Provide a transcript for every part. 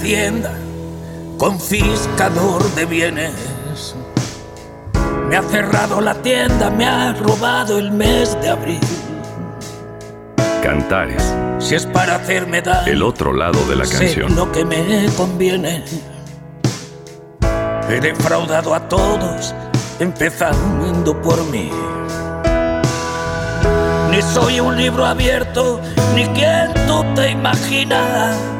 Hacienda, confiscador de bienes. Me ha cerrado la tienda, me ha robado el mes de abril. Cantares. Si es para hacerme daño. El otro lado de la canción. lo que me conviene. He defraudado a todos, empezando por mí. Ni soy un libro abierto, ni quien tú te imaginas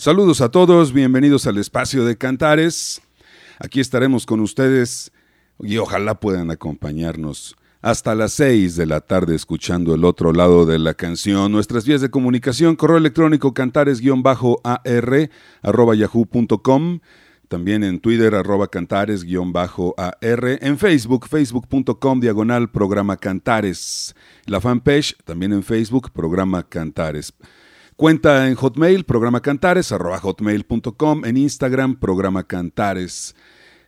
Saludos a todos, bienvenidos al espacio de Cantares. Aquí estaremos con ustedes y ojalá puedan acompañarnos hasta las 6 de la tarde escuchando el otro lado de la canción. Nuestras vías de comunicación, correo electrónico cantares-ar arroba yahoo.com, también en Twitter arroba cantares-ar, en Facebook, facebook.com diagonal programa Cantares, la fanpage también en Facebook, programa Cantares. Cuenta en Hotmail, programa Cantares, arroba hotmail.com, en Instagram, programa Cantares.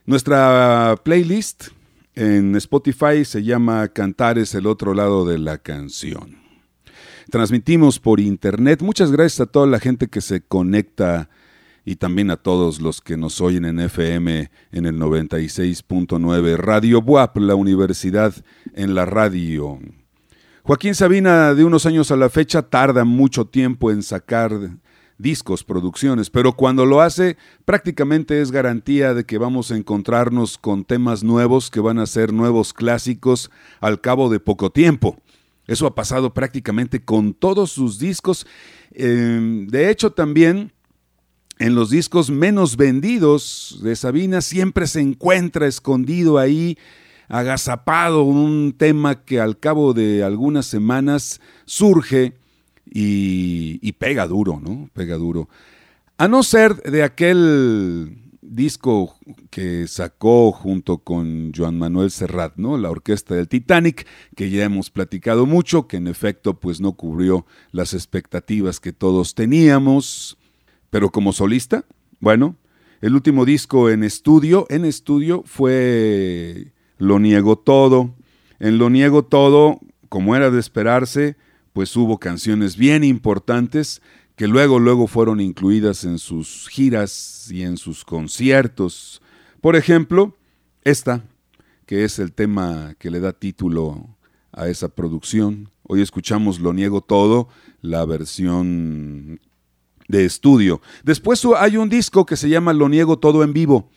Nuestra playlist en Spotify se llama Cantares el otro lado de la canción. Transmitimos por internet. Muchas gracias a toda la gente que se conecta y también a todos los que nos oyen en FM en el 96.9 Radio Buap, la universidad en la radio. Joaquín Sabina, de unos años a la fecha, tarda mucho tiempo en sacar discos, producciones, pero cuando lo hace prácticamente es garantía de que vamos a encontrarnos con temas nuevos que van a ser nuevos clásicos al cabo de poco tiempo. Eso ha pasado prácticamente con todos sus discos. Em, de hecho, también en los discos menos vendidos de Sabina siempre se encuentra escondido ahí agazapado un tema que al cabo de algunas semanas surge y, pega duro, ¿no? Pega duro. A no ser de aquel disco que sacó junto con Joan Manuel Serrat, ¿no? La orquesta del Titanic, que ya hemos platicado mucho, que en efecto pues no cubrió las expectativas que todos teníamos, pero como solista, bueno, el último disco en estudio, en estudio fue lo niego todo. En Lo niego todo, como era de esperarse, pues hubo canciones bien importantes que luego, luego fueron incluidas en sus giras y en sus conciertos. Por ejemplo, esta, que es el tema que le da título a esa producción. Hoy escuchamos Lo Niego Todo, la versión de estudio. Después hay un disco que se llama Lo Niego Todo en vivo,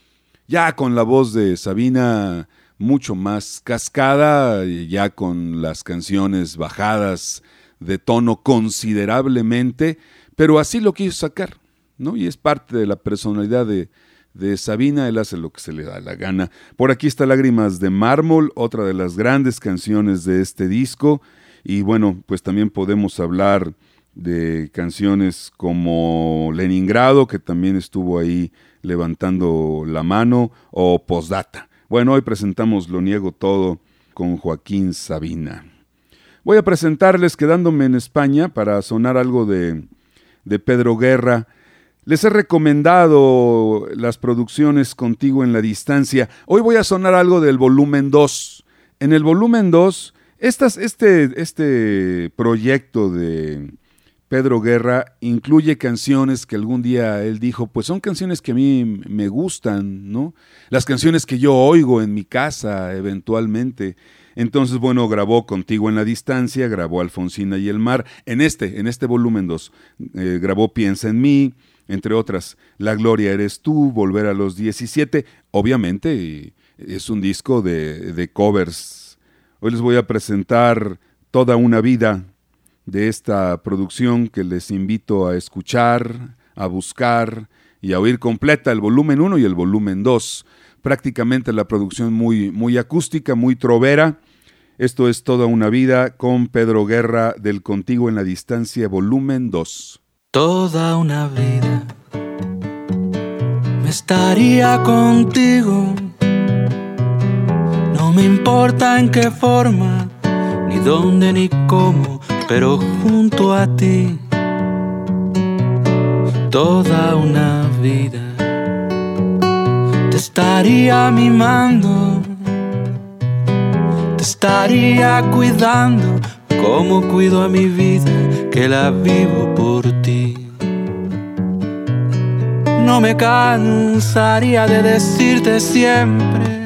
ya con la voz de Sabina mucho más cascada, ya con las canciones bajadas de tono considerablemente, pero así lo quiso sacar, ¿no? Y es parte de la personalidad de, de Sabina, él hace lo que se le da la gana. Por aquí está Lágrimas de Mármol, otra de las grandes canciones de este disco, y bueno, pues también podemos hablar de canciones como Leningrado, que también estuvo ahí levantando la mano, o Postdata. Bueno, hoy presentamos Lo Niego Todo con Joaquín Sabina. Voy a presentarles quedándome en España para sonar algo de, de Pedro Guerra. Les he recomendado las producciones contigo en la distancia. Hoy voy a sonar algo del volumen 2. En el volumen 2, este, este proyecto de, Pedro Guerra incluye canciones que algún día él dijo, pues son canciones que a mí me gustan, ¿no? Las canciones que yo oigo en mi casa eventualmente. Entonces, bueno, grabó Contigo en la Distancia, grabó Alfonsina y el Mar, en este, en este volumen 2, eh, grabó Piensa en mí, entre otras, La Gloria eres tú, Volver a los 17, obviamente es un disco de, de covers. Hoy les voy a presentar Toda una vida, de esta producción que les invito a escuchar, a buscar y a oír completa el volumen 1 y el volumen 2. Prácticamente la producción muy, muy acústica, muy trovera. Esto es toda una vida con Pedro Guerra del Contigo en la Distancia, volumen 2. Toda una vida me estaría contigo. No me importa en qué forma, ni dónde, ni cómo pero junto a ti toda una vida te estaría mimando, te estaría cuidando como cuido a mi vida que la vivo por ti. No me cansaría de decirte siempre,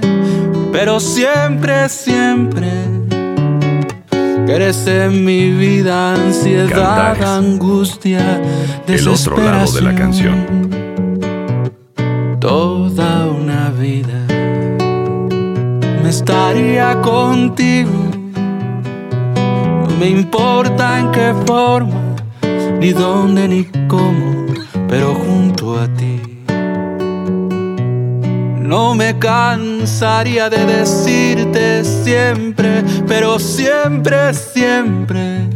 pero siempre, siempre Eres en mi vida ansiedad, angustia, desesperación. El otro lado de la canción. Toda una vida me estaría contigo. No me importa en qué forma, ni dónde, ni cómo, pero junto a ti. No me cansaría de decirte siempre, pero siempre, siempre,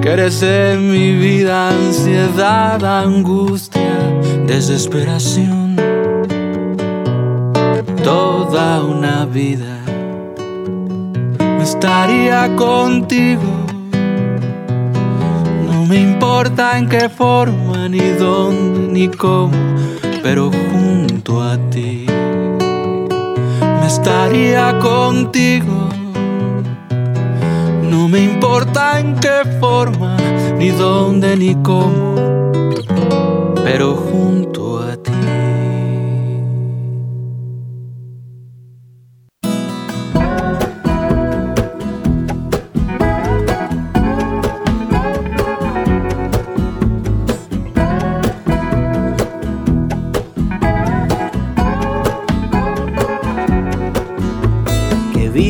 que eres en mi vida ansiedad, angustia, desesperación. Toda una vida estaría contigo me importa en qué forma, ni dónde, ni cómo, pero junto a ti me estaría contigo. No me importa en qué forma, ni dónde, ni cómo, pero junto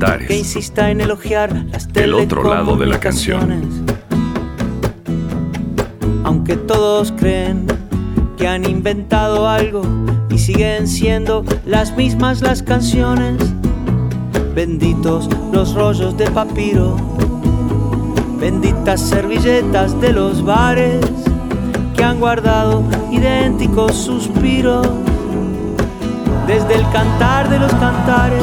Que insista en elogiar las El otro lado de la canción. Aunque todos creen que han inventado algo y siguen siendo las mismas las canciones. Benditos los rollos de papiro, benditas servilletas de los bares que han guardado idénticos suspiros desde el cantar de los cantares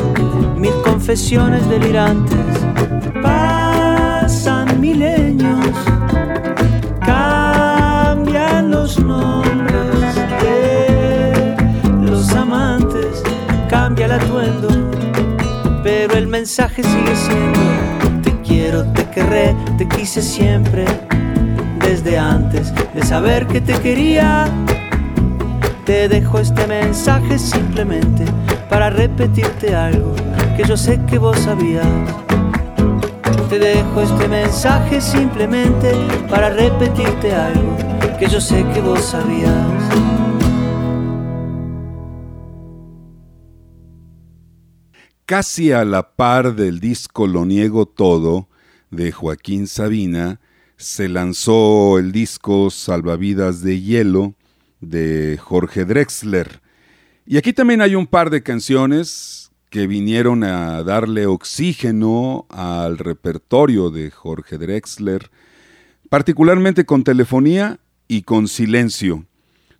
confesiones delirantes. Pasan milenios, cambian los nombres de los amantes, cambia el atuendo, pero el mensaje sigue siendo: Te quiero, te querré, te quise siempre, desde antes de saber que te quería. Te dejo este mensaje simplemente para repetirte algo que yo sé que vos sabías. Te dejo este mensaje simplemente para repetirte algo que yo sé que vos sabías. Casi a la par del disco Lo Niego Todo de Joaquín Sabina, se lanzó el disco Salvavidas de Hielo de Jorge Drexler. Y aquí también hay un par de canciones que vinieron a darle oxígeno al repertorio de Jorge Drexler, particularmente con telefonía y con silencio.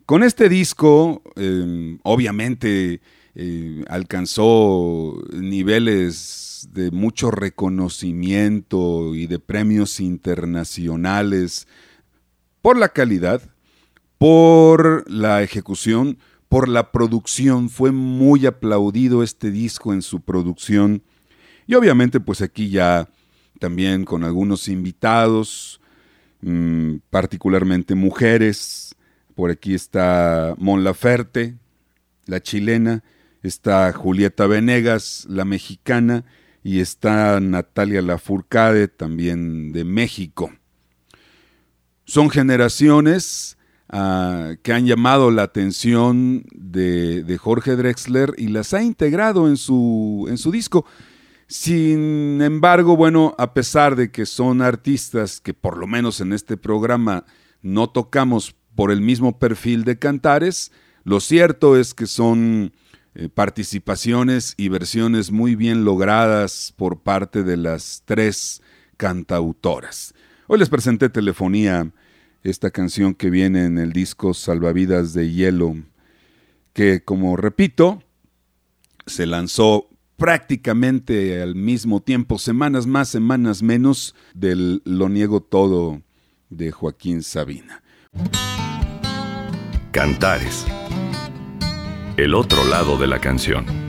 Con este disco, em, obviamente, eh, alcanzó niveles de mucho reconocimiento y de premios internacionales por la calidad, por la ejecución, por la producción. Fue muy aplaudido este disco en su producción. Y obviamente pues aquí ya también con algunos invitados, mm, particularmente mujeres. Por aquí está Mon Laferte, la chilena, está Julieta Venegas, la mexicana, y está Natalia Lafourcade, también de México. Son generaciones ah, que han llamado la atención de, Jorge Drexler y las ha integrado en su, en su disco. Sin embargo, bueno, a pesar de que son artistas que por lo menos en este programa no tocamos por el mismo perfil de cantares, lo cierto es que son eh, participaciones y versiones muy bien logradas por parte de las tres cantautoras. Hoy les presenté Telefonía, esta canción que viene en el disco Salvavidas de Hielo, que como repito, se lanzó prácticamente al mismo tiempo, semanas más, semanas menos, del Lo Niego Todo de Joaquín Sabina. Cantares. El otro lado de la canción.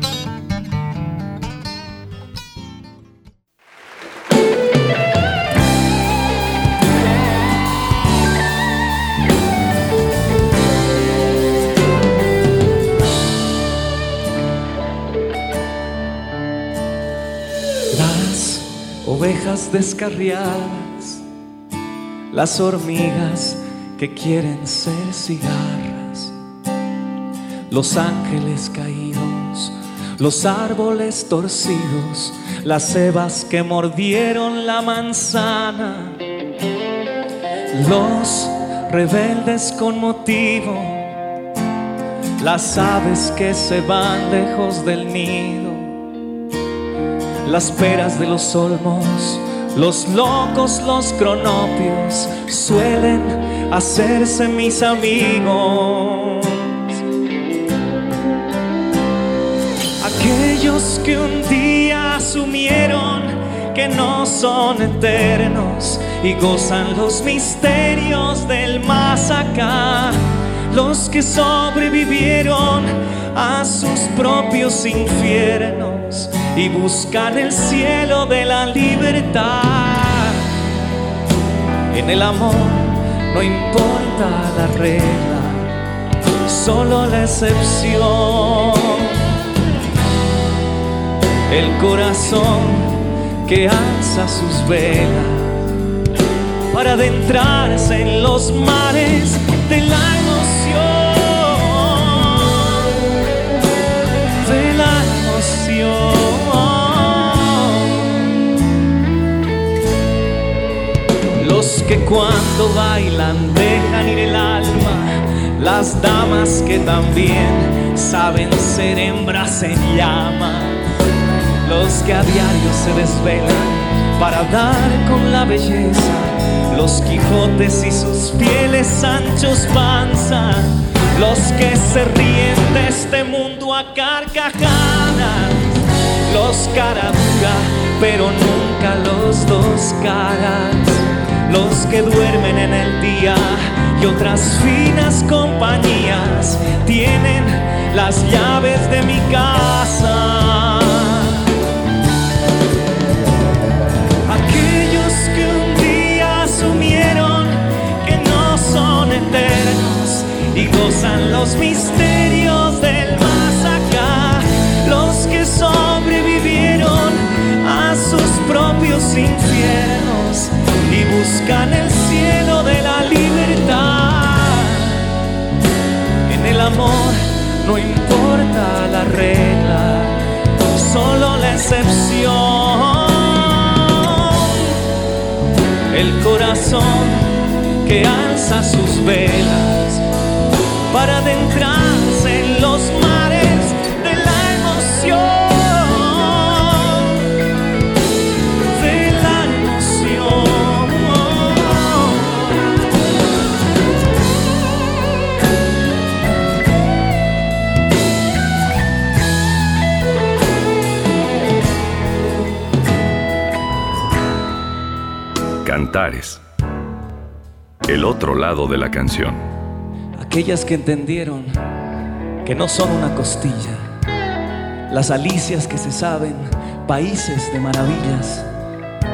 Descarriadas, las hormigas que quieren ser cigarras, los ángeles caídos, los árboles torcidos, las cebas que mordieron la manzana, los rebeldes con motivo, las aves que se van lejos del nido las peras de los olmos, los locos, los cronopios suelen hacerse mis amigos. Aquellos que un día asumieron que no son eternos y gozan los misterios del más acá, los que sobrevivieron a sus propios infiernos y buscan el cielo de la libertad. En el amor no importa la regla, solo la excepción. El corazón que alza sus velas para adentrarse en los mares de la que cuando bailan dejan ir el alma, las damas que también saben ser hembras en llama, los que a diario se desvelan para dar con la belleza, los Quijotes y sus fieles anchos panza, los que se ríen de este mundo a carcajadas, los cara pero nunca los dos caras los que duermen en el día y otras finas compañías tienen las llaves de mi casa. Buscan el cielo de la libertad. En el amor no importa la regla, solo la excepción. El corazón que alza sus velas para adentrarse en los mares lado de la canción. Aquellas que entendieron que no son una costilla. Las alicias que se saben, países de maravillas.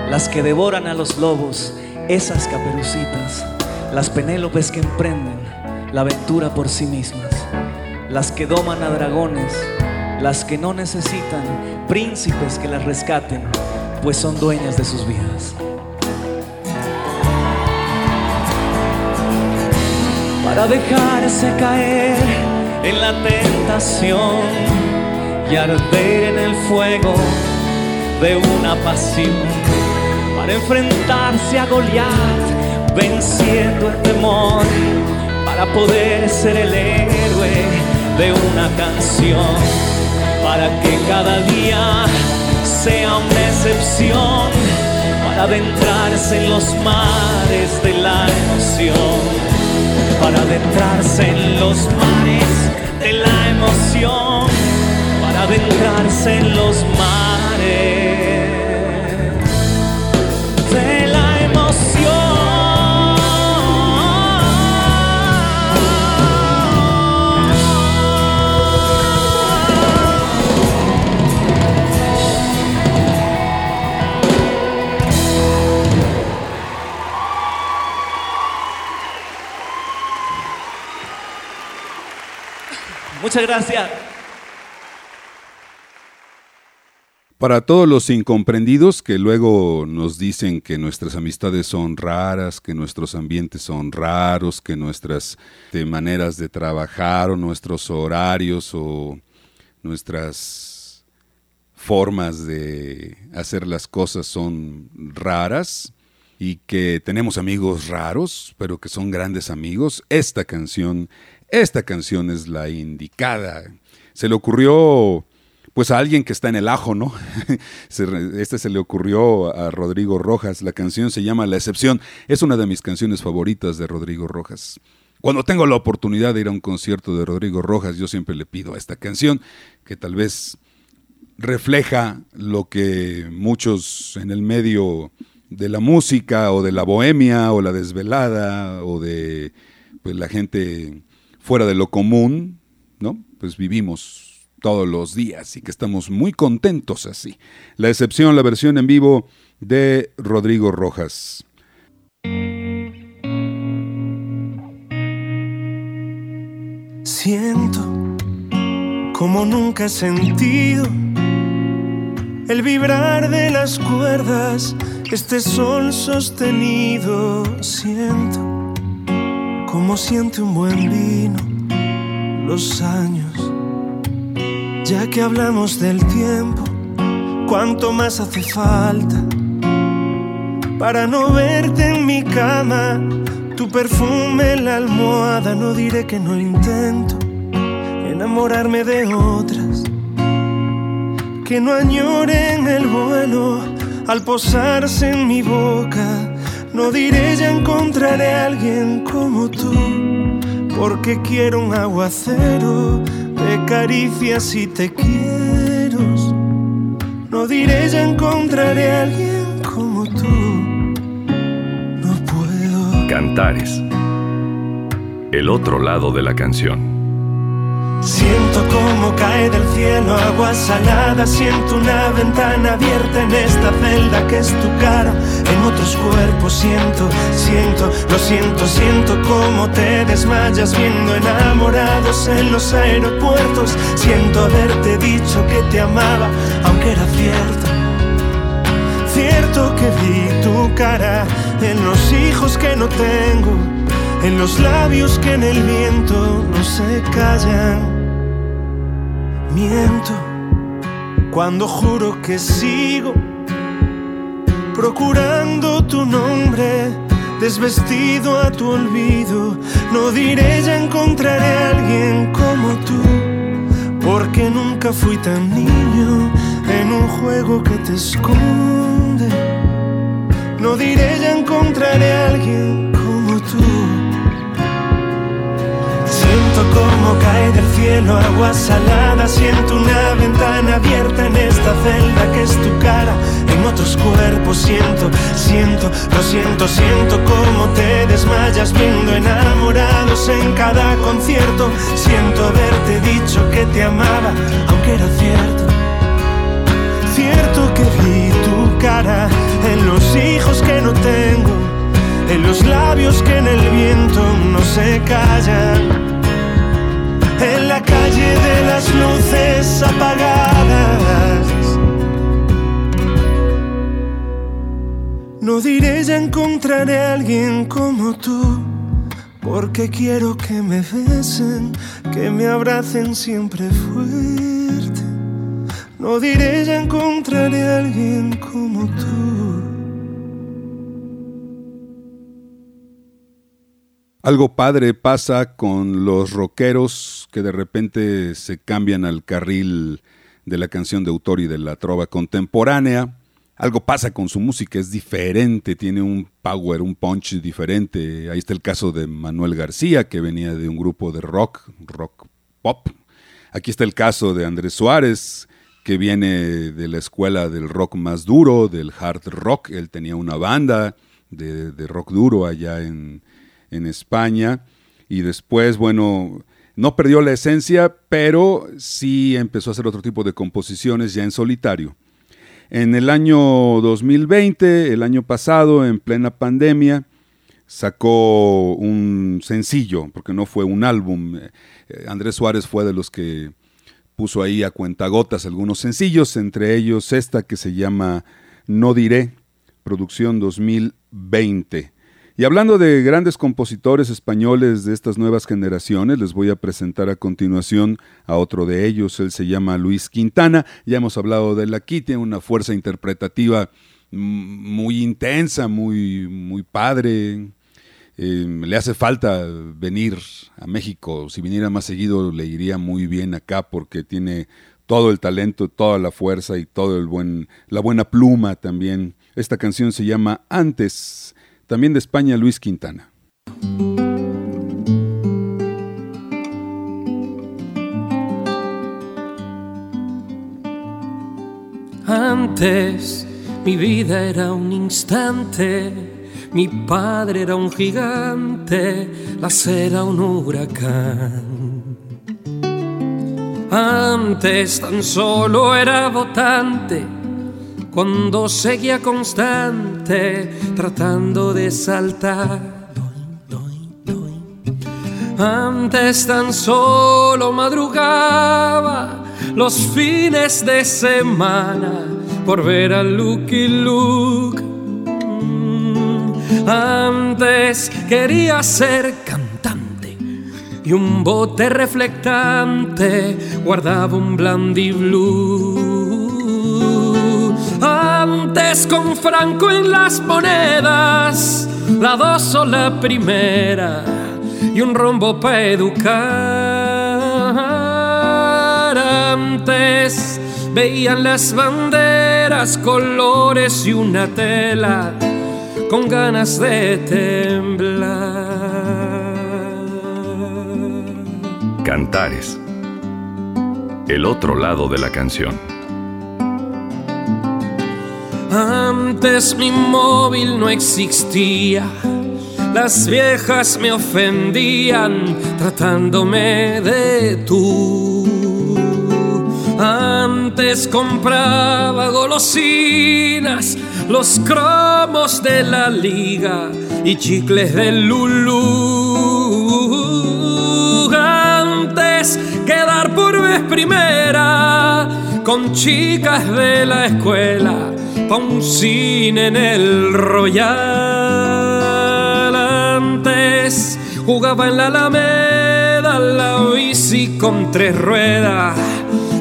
Las que devoran a los lobos, esas caperucitas. Las penélopes que emprenden la aventura por sí mismas. Las que doman a dragones. Las que no necesitan príncipes que las rescaten, pues son dueñas de sus vidas. Para dejarse caer en la tentación y arder en el fuego de una pasión, para enfrentarse a Goliat, venciendo el temor, para poder ser el héroe de una canción, para que cada día sea una excepción, para adentrarse en los mares de la emoción, para adentrarse en los mares de la emoción, para adentrarse en los mares. Muchas gracias. Para todos los incomprendidos que luego nos dicen que nuestras amistades son raras, que nuestros ambientes son raros, que nuestras de maneras de trabajar o nuestros horarios o nuestras formas de hacer las cosas son raras y que tenemos amigos raros, pero que son grandes amigos, esta canción esta canción es la indicada. Se le ocurrió pues a alguien que está en el ajo, ¿no? Este se le ocurrió a Rodrigo Rojas. La canción se llama La excepción. Es una de mis canciones favoritas de Rodrigo Rojas. Cuando tengo la oportunidad de ir a un concierto de Rodrigo Rojas, yo siempre le pido a esta canción, que tal vez refleja lo que muchos en el medio de la música o de la bohemia o la desvelada o de pues, la gente fuera de lo común, ¿no? Pues vivimos todos los días y que estamos muy contentos así. La excepción, la versión en vivo de Rodrigo Rojas. Siento como nunca he sentido el vibrar de las cuerdas, este sol sostenido. Siento como siente un buen vino los años. Ya que hablamos del tiempo, ¿cuánto más hace falta para no verte en mi cama? Tu perfume en la almohada, no diré que no intento enamorarme de otras. Que no añoren el vuelo al posarse en mi boca no diré ya encontraré a alguien como tú, porque quiero un aguacero de caricias y te quiero. No diré ya encontraré a alguien como tú, no puedo. Cantares. El otro lado de la canción. Siento como cae del cielo agua salada, siento una ventana abierta en esta celda que es tu cara, en otros cuerpos siento, siento, lo siento, siento como te desmayas viendo enamorados en los aeropuertos, siento haberte dicho que te amaba, aunque era cierto. Cierto que vi tu cara en los hijos que no tengo, en los labios que en el viento no se callan cuando juro que sigo procurando tu nombre, desvestido a tu olvido. No diré ya encontraré a alguien como tú, porque nunca fui tan niño en un juego que te esconde. No diré ya encontraré a alguien Siento como cae del cielo agua salada, siento una ventana abierta en esta celda que es tu cara. En otros cuerpos siento, siento, lo siento, siento como te desmayas viendo enamorados en cada concierto. Siento haberte dicho que te amaba, aunque era cierto. Cierto que vi tu cara en los hijos que no tengo, en los labios que en el viento no se callan en la calle de las luces apagadas. No diré ya encontraré a alguien como tú, porque quiero que me besen, que me abracen siempre fuerte. No diré ya encontraré a alguien como tú. Algo padre pasa con los rockeros que de repente se cambian al carril de la canción de autor y de la trova contemporánea. Algo pasa con su música, es diferente, tiene un power, un punch diferente. Ahí está el caso de Manuel García, que venía de un grupo de rock, rock pop. Aquí está el caso de Andrés Suárez, que viene de la escuela del rock más duro, del hard rock. Él tenía una banda de, rock duro allá en, en España. Y después, bueno, no perdió la esencia, pero sí empezó a hacer otro tipo de composiciones ya en solitario. En el año 2020, el año pasado, en plena pandemia, sacó un sencillo, porque no fue un álbum. Eh, Andrés Suárez fue de los que puso ahí a cuentagotas algunos sencillos, entre ellos esta que se llama No Diré, producción 2020. Y hablando de grandes compositores españoles de estas nuevas generaciones, les voy a presentar a continuación a otro de ellos. Él se llama Luis Quintana. Ya hemos hablado de él aquí, tiene una fuerza interpretativa muy intensa, muy, muy padre. Em, le hace falta venir a México. Si viniera más seguido, le iría muy bien acá porque tiene todo el talento, toda la fuerza y todo el buen, la buena pluma también. Esta canción se llama Antes también de España, Luis Quintana. Antes mi vida era un instante, mi padre era un gigante, la era un huracán. Antes tan solo era votante cuando seguía constante tratando de saltar. Antes tan solo madrugaba los fines de semana por ver a Lucky Luke. Antes quería ser cantante y un bote reflectante guardaba un Blandy Blue. Antes con Franco en las monedas, la dos o la primera y un rombo para educar. Antes veían las banderas, colores y una tela con ganas de temblar. Cantares. El otro lado de la canción. Antes mi móvil no existía. Las viejas me ofendían tratándome de tú. Antes compraba golosinas, los cromos de la liga y chicles del Lulú. Antes quedar por vez primera con chicas de la escuela pa' un cine en el Royal. Antes jugaba en la Alameda la bici con tres ruedas,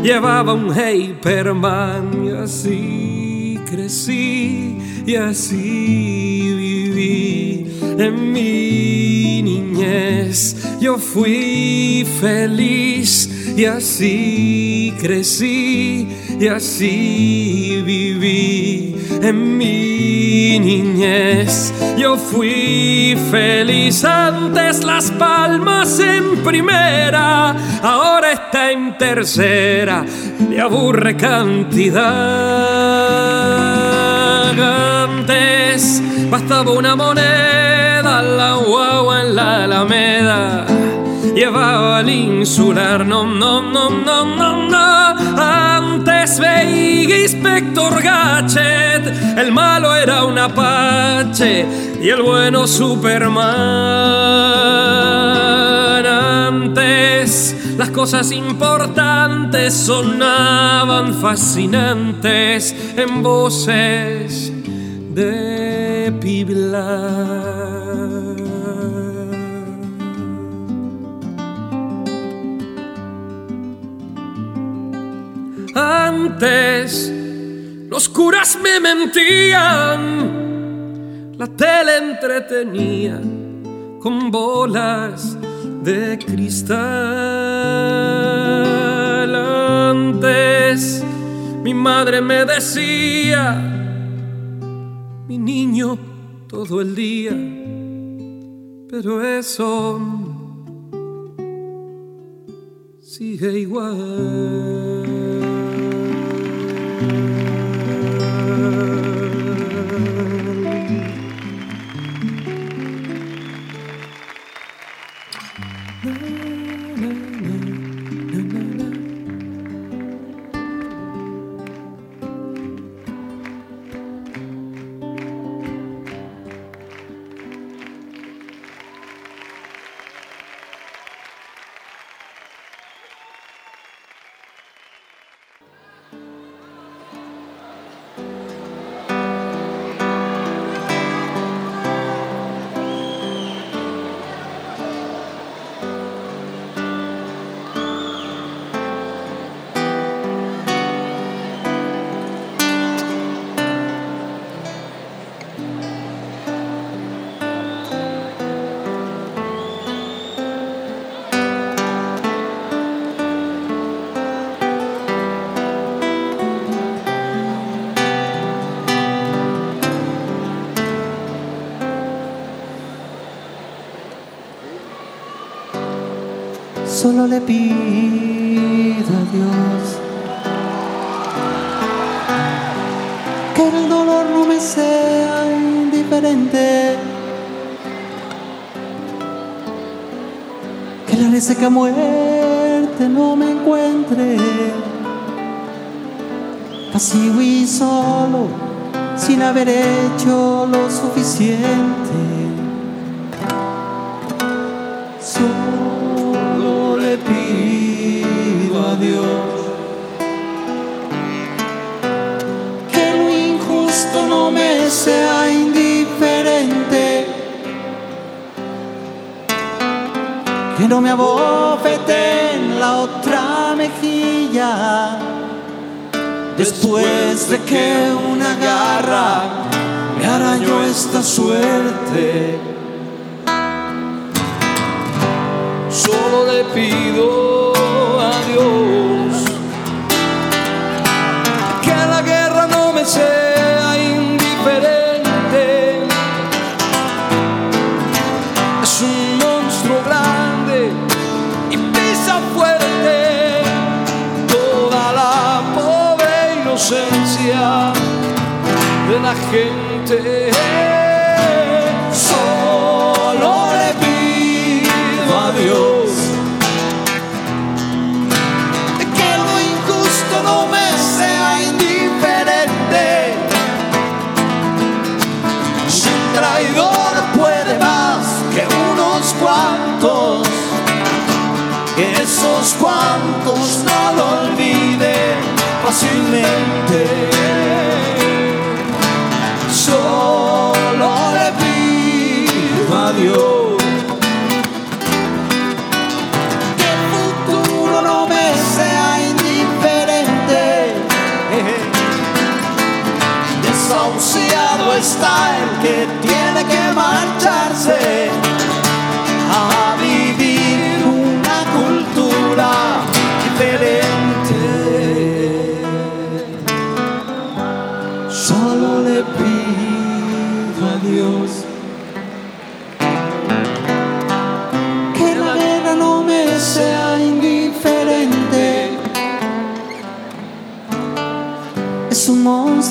llevaba un Hyperman y así crecí y así viví en mi niñez. Yo fui feliz y así crecí y así viví en mi niñez. Yo fui feliz antes las palmas en primera, ahora está en tercera, le aburre cantidad. Antes bastaba una moneda, la guagua en la alameda llevaba al insular. No, no, no, no, no, no. Inspector Gadget, el malo era un apache y el bueno Superman. Antes las cosas importantes sonaban fascinantes en voces de Pibla. Antes los curas me mentían, la tele entretenía con bolas de cristal. Antes mi madre me decía, mi niño todo el día, pero eso sigue igual. Le pido a Dios que el dolor no me sea indiferente, que la reseca muerte no me encuentre pasivo y solo sin haber hecho lo suficiente. Sea indiferente, que no me abofete en la otra mejilla, después de que una garra me arañó esta suerte. Solo le pido Solo le pido a Dios que lo injusto no me sea indiferente. Si un traidor puede más que unos cuantos, esos cuantos no lo olviden fácilmente. Que el futuro no me sea indiferente. Desahuciado está el que tiene que marcharse.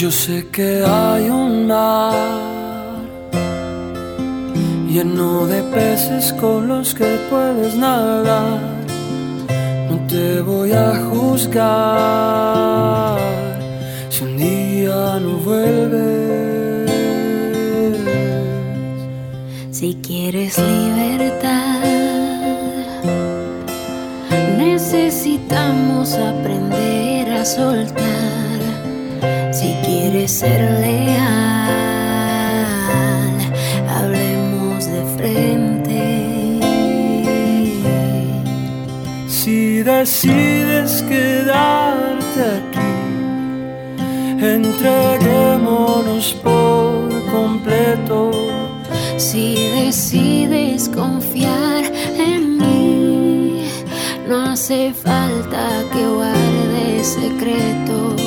Yo sé que hay un mar lleno de peces con los que puedes nadar. No te voy a juzgar si un día no vuelves. Si quieres libertad, necesitamos aprender a soltar. Ser leal, hablemos de frente. Si decides quedarte aquí, entreguémonos por completo. Si decides confiar en mí, no hace falta que guardes secretos.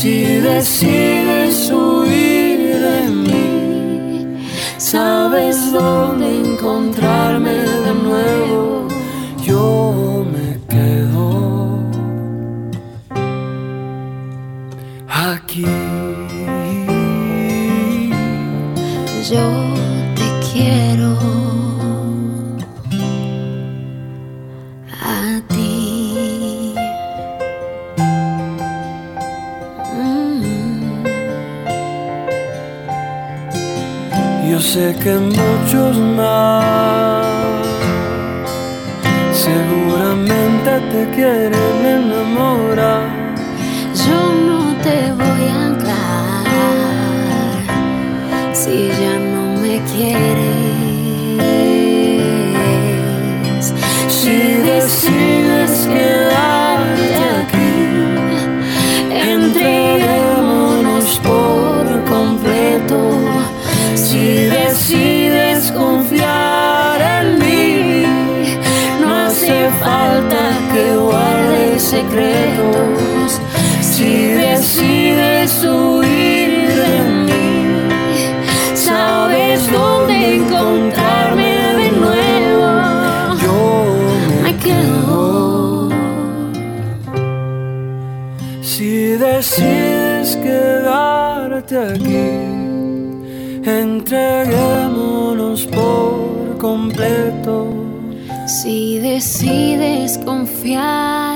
Si decides huir de mí, sabes dónde encontrarme de nuevo. Yo que muchos más. Seguramente te quieren secretos. Si decides huir de mí, sabes dónde encontrarme de nuevo. Yo me quedo. Si decides quedarte aquí, entreguémonos por completo. Si decides confiar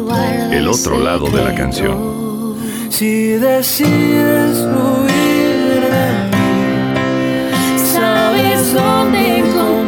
guardes El otro lado de la canción. Si decides huir de mí, Sabes dónde encontrarme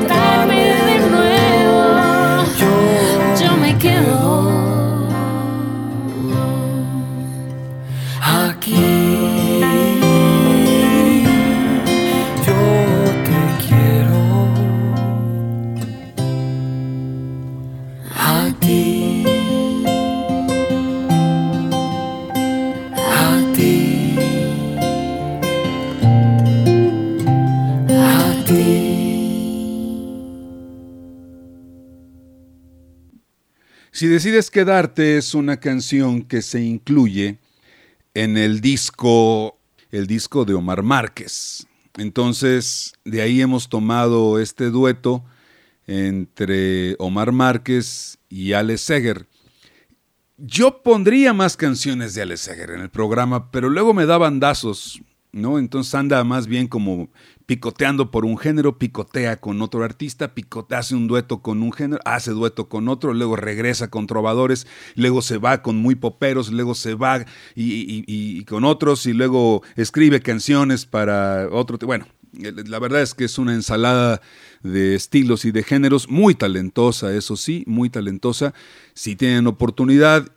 Si decides quedarte es una canción que se incluye en el disco, el disco de Omar Márquez. Entonces, de ahí hemos tomado este dueto entre Omar Márquez y Ale Seger. Yo pondría más canciones de Ale Seger en el programa, pero luego me da bandazos, ¿no? Entonces anda más bien como picoteando por un género, picotea con otro artista, picotea, hace un dueto con un género, hace dueto con otro, luego regresa con trovadores, luego se va con muy poperos, luego se va y, y- con otros, y luego escribe canciones para otro. Bueno, la verdad es que es una ensalada de estilos y de géneros, muy talentosa, eso sí, muy talentosa. Si tienen oportunidad,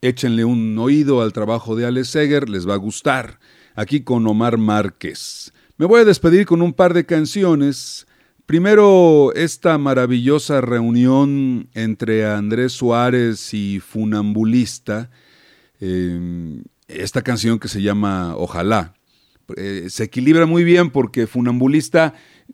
échenle un oído al trabajo de Ale Seger, les va a gustar. Aquí con Omar Márquez. Me voy a despedir con un par de canciones. Primero, esta maravillosa reunión entre Andrés Suárez y Funambulista. eh, esta canción que se llama Ojalá. eh, se equilibra muy bien porque Funambulista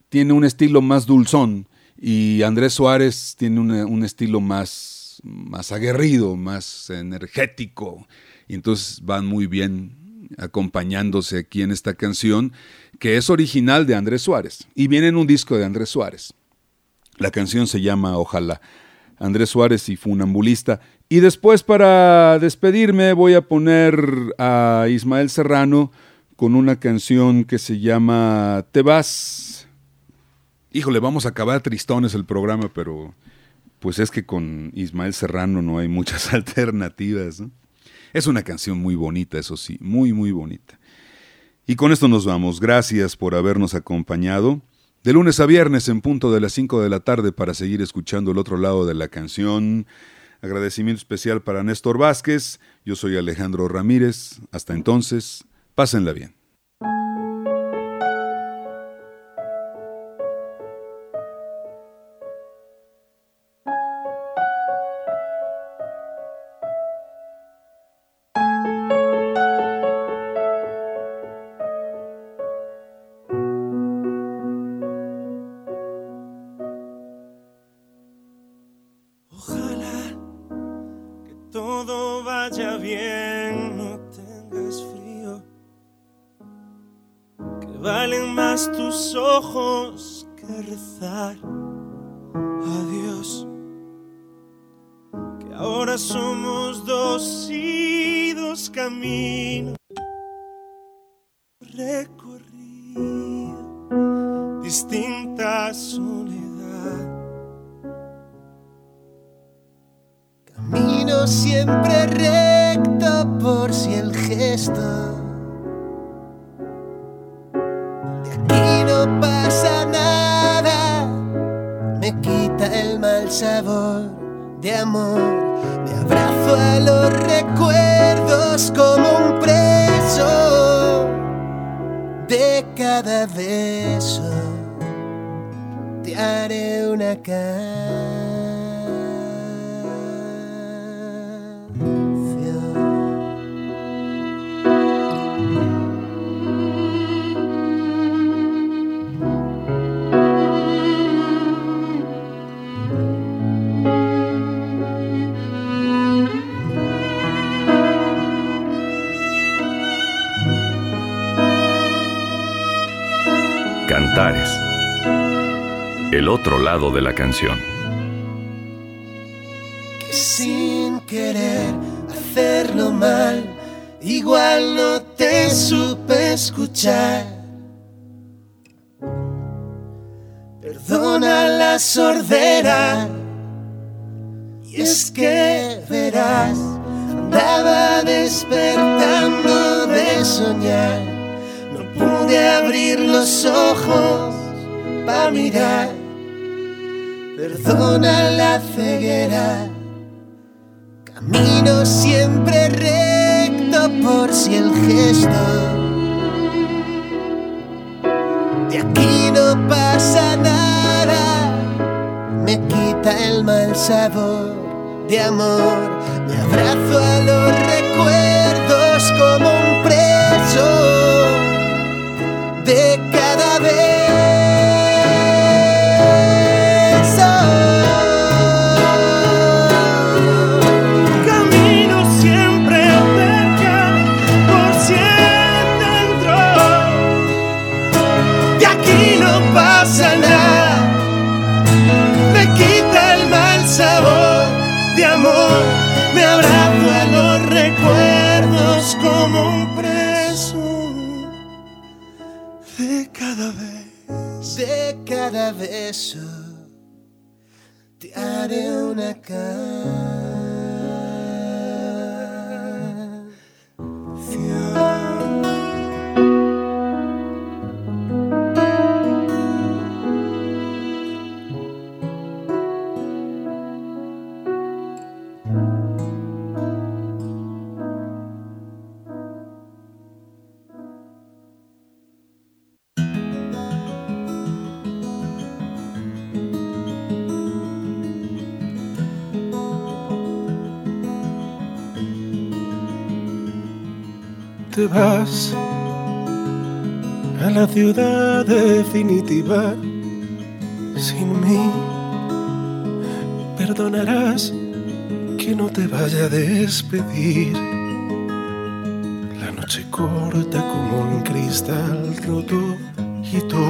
tiene un estilo más dulzón y Andrés Suárez tiene un estilo más, más aguerrido, más energético. Y entonces van muy bien acompañándose aquí en esta canción, que es original de Andrés Suárez y viene en un disco de Andrés Suárez. La canción se llama Ojalá. Andrés Suárez y Funambulista. Y después para despedirme voy a poner a Ismael Serrano con una canción que se llama Te vas. Híjole, vamos a acabar tristones el programa, pero pues es que con Ismael Serrano no hay muchas alternativas. ¿no? Es una canción muy bonita, eso sí, muy, muy bonita. Y con esto nos vamos. Gracias por habernos acompañado. De lunes a viernes en punto de las 5 de la tarde para seguir escuchando el otro lado de la canción. Agradecimiento especial para Néstor Vázquez. Yo soy Alejandro Ramírez. Hasta entonces, pásenla bien. El otro lado de la canción. que sin querer hacerlo mal, igual no te supe escuchar. Perdona la sordera, y es que verás, andaba despertando de soñar, no pude abrir los ojos para mirar. Perdona la ceguera. Camino siempre recto por si el gesto de aquí no pasa nada, me quita el mal sabor de amor, me abrazo a los recuerdos te haré una canción. Vas a la ciudad definitiva sin mí. Perdonarás que no te vaya a despedir. La noche corta como un cristal roto y tú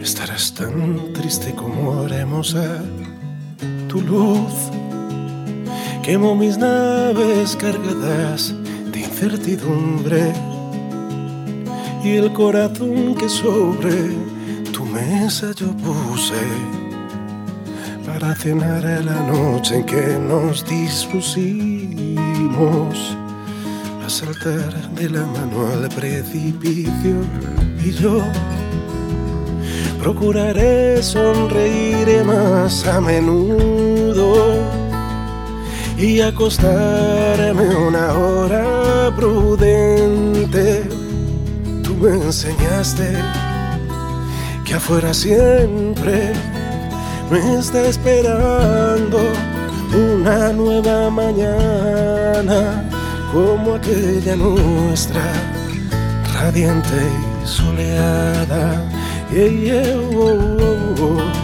estarás tan triste como haremos a tu luz. Quemo mis naves cargadas incertidumbre y el corazón que sobre tu mesa yo puse para cenar a la noche en que nos dispusimos a saltar de la mano al precipicio y yo procuraré sonreír más a menudo y acostarme una hora prudente. Tú me enseñaste que afuera siempre me está esperando una nueva mañana como aquella nuestra, radiante y soleada. Yeah.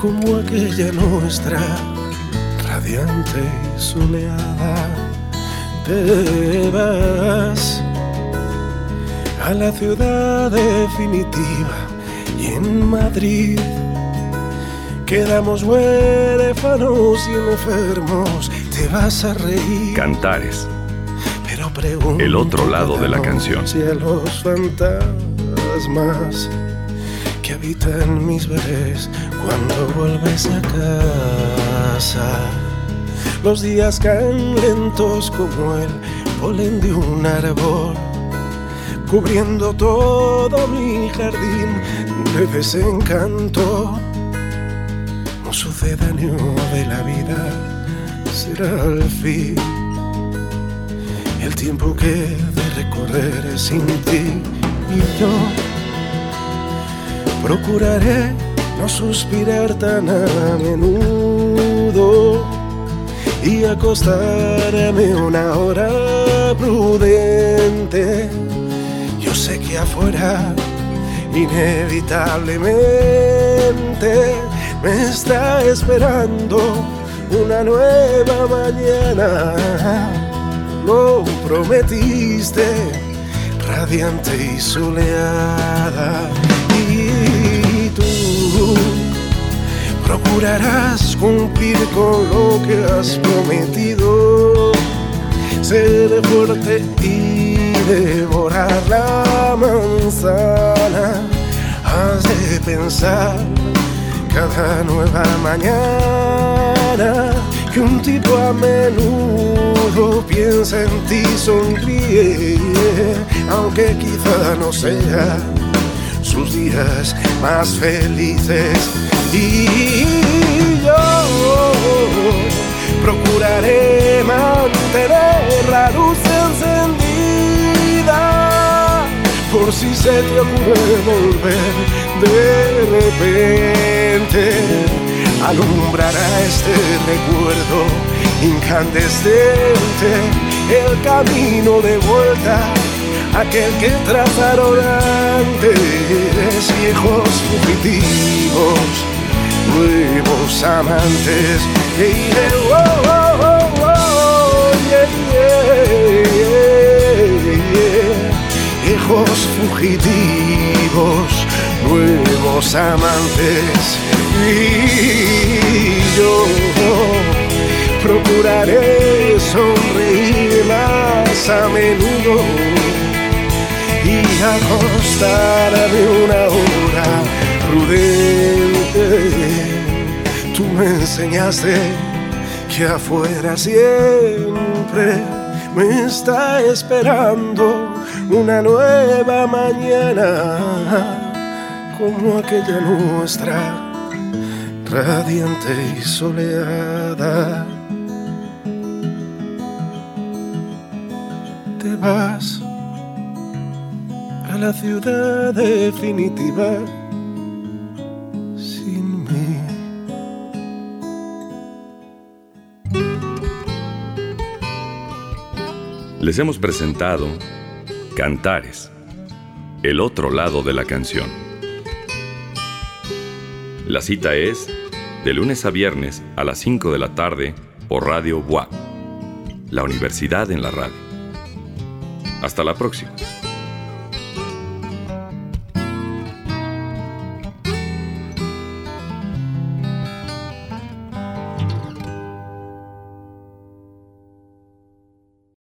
Como aquella nuestra, radiante y soleada. Te vas a la ciudad definitiva y en Madrid quedamos huérfanos y enfermos. Te vas a reír. Cantares. Pero pregunto El otro lado de la canción. Si a los fantasmas que habitan mis bebés cuando vuelves a casa. Los días caen lentos como el polen de un árbol, cubriendo todo mi jardín de desencanto. No sucedáneo de la vida será el fin. El tiempo que de recorrer sin ti y yo procuraré no suspirar tan a menudo y acostarme una hora prudente. Yo sé que afuera inevitablemente me está esperando una nueva mañana. Lo prometiste, radiante y soleada. Procurarás cumplir con lo que has prometido. Ser fuerte y devorar la manzana. Has de pensar cada nueva mañana que un tipo a menudo piensa en ti, sonríe, aunque quizá no sea sus días más felices. Y yo procuraré mantener la luz encendida por si se te ocurre volver de repente. Alumbrará este recuerdo incandescente el camino de vuelta aquel que trazaron antes viejos fugitivos, nuevos amantes. Yeah, oh, oh, oh. Viejos fugitivos, nuevos amantes. Y yo procuraré sonreír más a menudo y acostarme una hora prudente. Tú me enseñaste que afuera siempre me está esperando una nueva mañana como aquella nuestra, radiante y soleada. Te vas a la ciudad definitiva sin mí. Les hemos presentado Cantares, el otro lado de la canción. La cita es de lunes a viernes a las 5 de la tarde por Radio Bois, la universidad en la radio. Hasta la próxima.